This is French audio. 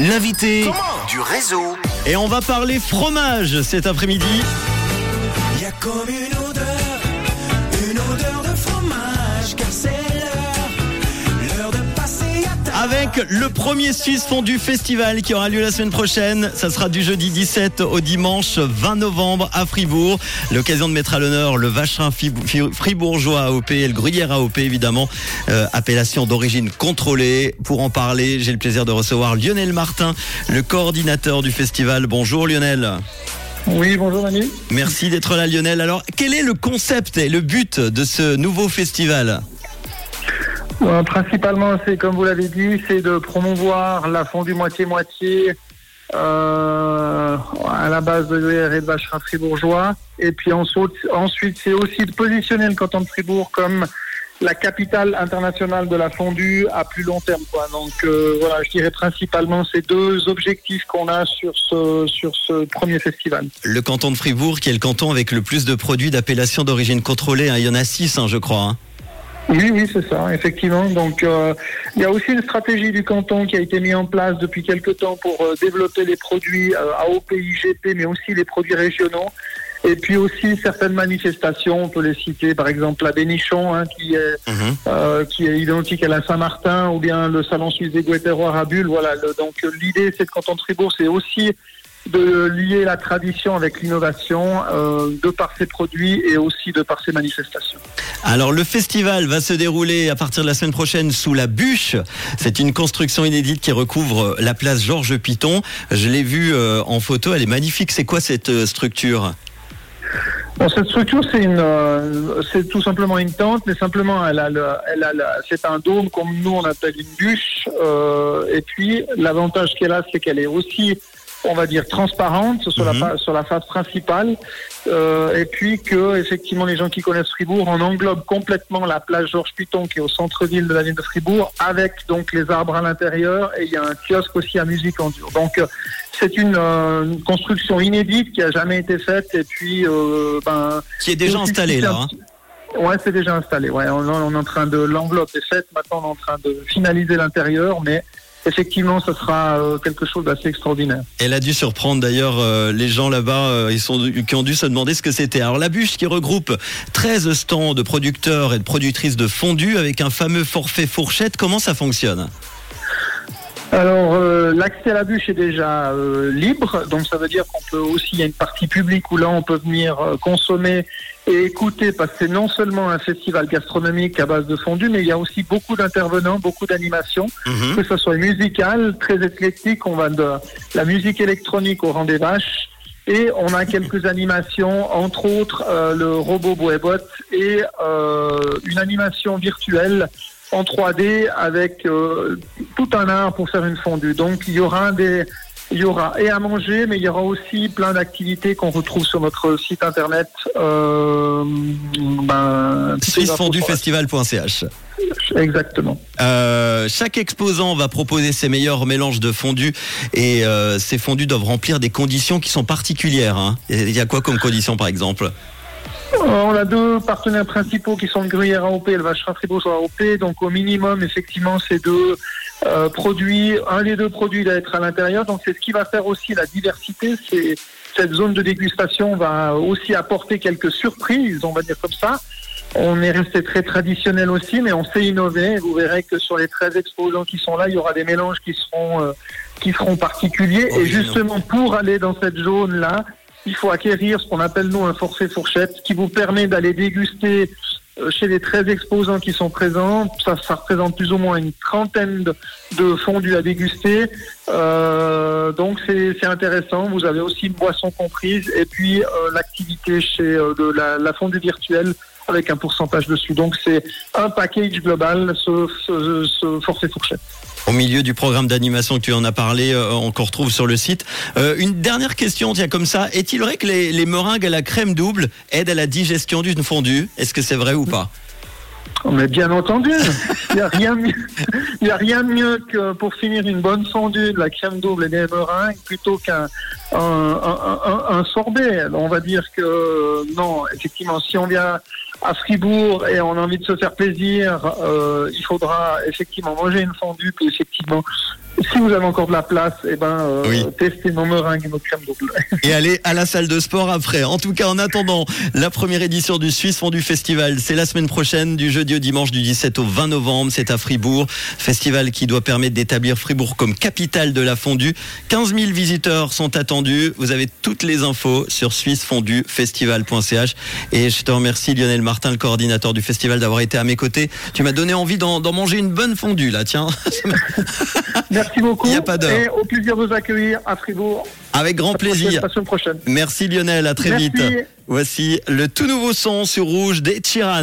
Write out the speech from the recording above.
L'invité du réseau. et on va parler fromage cet après-midi. Il y a comme une odeur, le premier Suisse Fondu Festival qui aura lieu la semaine prochaine. Ça sera du jeudi 17 au dimanche 20 novembre à Fribourg. L'occasion de mettre à l'honneur le vacherin fribourgeois AOP et le gruyère AOP évidemment. Euh, appellation d'origine contrôlée. Pour en parler, j'ai le plaisir de recevoir Lionel Martin, le coordinateur du festival. Bonjour Lionel. Oui, bonjour Manu. Merci d'être là Lionel. Alors quel est le concept et le but de ce nouveau festival? Principalement, c'est comme vous l'avez dit, c'est de promouvoir la fondue moitié-moitié euh, à la base de l'ER et de vacherin fribourgeois. Et puis ensuite, c'est aussi de positionner le canton de Fribourg comme la capitale internationale de la fondue à plus long terme. Donc euh, voilà, je dirais principalement ces deux objectifs qu'on a sur ce, sur ce premier festival. Le canton de Fribourg qui est le canton avec le plus de produits d'appellation d'origine contrôlée. hein. Il y en a six hein, je crois. hein. Oui, oui, c'est ça, effectivement. Donc, euh, il y a aussi une stratégie du canton qui a été mise en place depuis quelque temps pour euh, développer les produits euh, AOP, IGP, mais aussi les produits régionaux. Et puis aussi certaines manifestations, on peut les citer, par exemple la Bénichon, hein, qui est Mhm. euh, qui est identique à la Saint-Martin, ou bien le Salon suisse des goûts et terroirs à Bulle. Voilà. le- donc l'idée, c'est de canton de Fribourg, c'est aussi de lier la tradition avec l'innovation, euh, de par ses produits et aussi de par ses manifestations. Alors le festival va se dérouler à partir de la semaine prochaine sous la bûche. C'est une construction inédite qui recouvre la place Georges Piton. Je l'ai vue euh, en photo, elle est magnifique. C'est quoi cette euh, structure? Bon, cette structure, c'est une, euh, c'est tout simplement une tente, mais simplement, elle a, le, elle a le- c'est un dôme comme nous on appelle une bûche. euh, et puis, l'avantage qu'elle a, c'est qu'elle est aussi, on va dire, transparente sur, Mhm. la, fa- sur la face principale. Euh, et puis que, effectivement, les gens qui connaissent Fribourg, on englobe complètement la place Georges Piton, qui est au centre-ville de la ville de Fribourg, avec donc les arbres à l'intérieur. Et il y a un kiosque aussi à musique en dur. Donc, euh, c'est une, euh, une construction inédite qui a jamais été faite. Et puis, euh, ben, Qui est déjà installée là. hein. Ouais, c'est déjà installé. Ouais, on, on est en train de l'enveloppe est faite. Maintenant, on est en train de finaliser l'intérieur, mais effectivement, ce sera euh, quelque chose d'assez extraordinaire. Elle a dû surprendre d'ailleurs euh, les gens là-bas euh, ils sont, qui ont dû se demander ce que c'était. Alors la bûche qui regroupe 13 stands de producteurs et de productrices de fondue avec un fameux forfait fourchette. Comment ça fonctionne? Alors, euh, l'accès à la bûche est déjà euh, libre, donc ça veut dire qu'on peut aussi, il y a une partie publique où là, on peut venir euh, consommer et écouter, parce que c'est non seulement un festival gastronomique à base de fondue, mais il y a aussi beaucoup d'intervenants, beaucoup d'animations. Mhm. que ce soit musical, très éclectique, on va de la musique électronique au rang des vaches. Et on a quelques animations, entre autres euh, le robot Boébot et euh, une animation virtuelle en 3D avec euh, tout un art pour faire une fondue. Donc il y aura des, il y aura et à manger, mais il y aura aussi plein d'activités qu'on retrouve sur notre site internet. Euh, ben, Exactement. Euh, chaque exposant va proposer ses meilleurs mélanges de fondus et euh, ces fondus doivent remplir des conditions qui sont particulières. hein. Il y a quoi comme conditions par exemple? On a deux partenaires principaux qui sont le gruyère AOP et le vacherin fribourgeois AOP. Donc au minimum, effectivement, ces deux euh, produits, un des deux produits doit être à l'intérieur. Donc c'est ce qui va faire aussi la diversité. C'est cette zone de dégustation va aussi apporter quelques surprises, on va dire comme ça. On est resté très traditionnel aussi, mais on s'est innové. Vous verrez que sur les 13 exposants qui sont là, il y aura des mélanges qui seront euh, qui seront particuliers. Et justement, pour aller dans cette zone-là, il faut acquérir ce qu'on appelle nous un forfait fourchette qui vous permet d'aller déguster euh, chez les 13 exposants qui sont présents. Ça, ça représente plus ou moins une trentaine de, fondus à déguster. Euh, donc c'est c'est intéressant. Vous avez aussi une boisson comprise et puis euh, l'activité chez euh, de la, la fondue virtuelle avec un pourcentage dessus. Donc c'est un package global, ce, ce, ce forfait fourchette. Au milieu du programme d'animation que tu en as parlé, euh, on qu'on retrouve sur le site. Euh, une dernière question, tiens comme ça. Est-il vrai que les, les meringues à la crème double aident à la digestion d'une fondue? Est-ce que c'est vrai ou pas? Mais bien entendu, il n'y a rien mieux, y a rien mieux que pour finir une bonne fondue, de la crème double et des meringues plutôt qu'un un, un, un- un sorbet. On va dire que non, effectivement, si on vient à Fribourg et on a envie de se faire plaisir, euh, il faudra effectivement manger une fondue. Puis effectivement, si vous avez encore de la place, eh ben, euh, Oui. testez nos meringues et nos crèmes double. et aller à la salle de sport après. En tout cas, en attendant, la première édition du Suisse Fondu Festival, c'est la semaine prochaine, du jeudi au dimanche, du 17 au 20 novembre. C'est à Fribourg. Festival qui doit permettre d'établir Fribourg comme capitale de la fondue. 15 000 visiteurs sont attendus. Vous avez toutes les infos sur suissefondufestival.ch. Et je te remercie, Lionel Martin, le coordinateur du festival, d'avoir été à mes côtés. Tu m'as donné envie d'en d'en manger une bonne fondue, là, tiens. Merci beaucoup. Il a pas d'heure. Et au plaisir de vous accueillir à Fribourg. Avec grand La plaisir. La semaine prochaine. Merci Lionel, à très Merci. vite. Voici le tout nouveau son sur Rouge des Chiran.